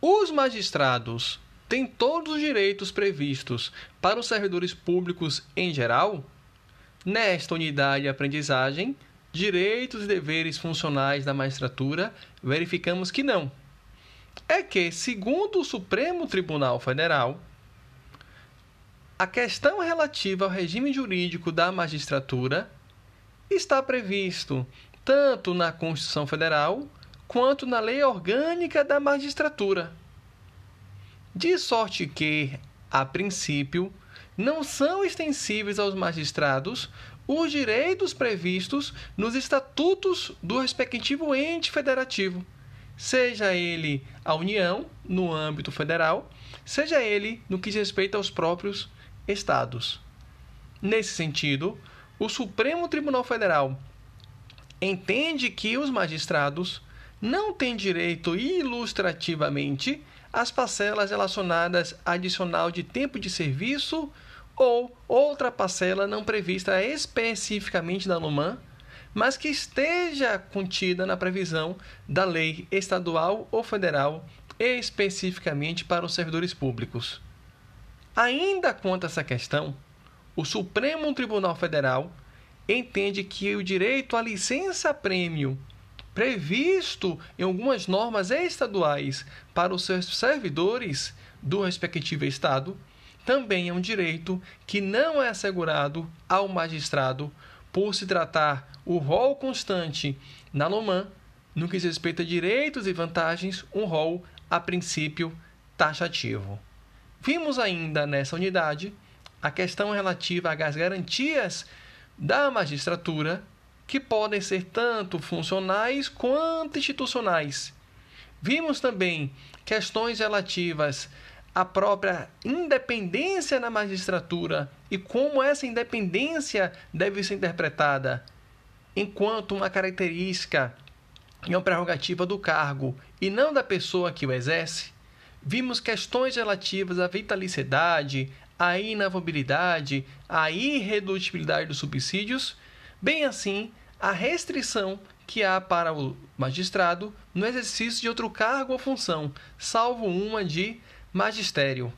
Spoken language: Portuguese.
Os magistrados têm todos os direitos previstos para os servidores públicos em geral? Nesta unidade de aprendizagem, direitos e deveres funcionais da magistratura, verificamos que não. É que, segundo o Supremo Tribunal Federal, a questão relativa ao regime jurídico da magistratura está previsto tanto na Constituição Federal quanto na Lei Orgânica da Magistratura. De sorte que, a princípio, não são extensíveis aos magistrados os direitos previstos nos estatutos do respectivo ente federativo, seja ele a União, no âmbito federal, seja ele no que diz respeito aos próprios estados. Nesse sentido, o Supremo Tribunal Federal entende que os magistrados não têm direito ilustrativamente às parcelas relacionadas a adicional de tempo de serviço ou outra parcela não prevista especificamente na LOMAN, mas que esteja contida na previsão da lei estadual ou federal especificamente para os servidores públicos. Ainda quanto a essa questão, o Supremo Tribunal Federal entende que o direito à licença-prêmio previsto em algumas normas estaduais para os seus servidores do respectivo estado também é um direito que não é assegurado ao magistrado por se tratar o rol constante na LOMAN, no que diz respeito a direitos e vantagens, um rol a princípio taxativo. Vimos ainda nessa unidade a questão relativa às garantias da magistratura, que podem ser tanto funcionais quanto institucionais. Vimos também questões relativas à própria independência na magistratura e como essa independência deve ser interpretada enquanto uma característica e uma prerrogativa do cargo e não da pessoa que o exerce vimos questões relativas à vitaliciedade, à inavobilidade, à irredutibilidade dos subsídios, bem assim a restrição que há para o magistrado no exercício de outro cargo ou função, salvo uma de magistério.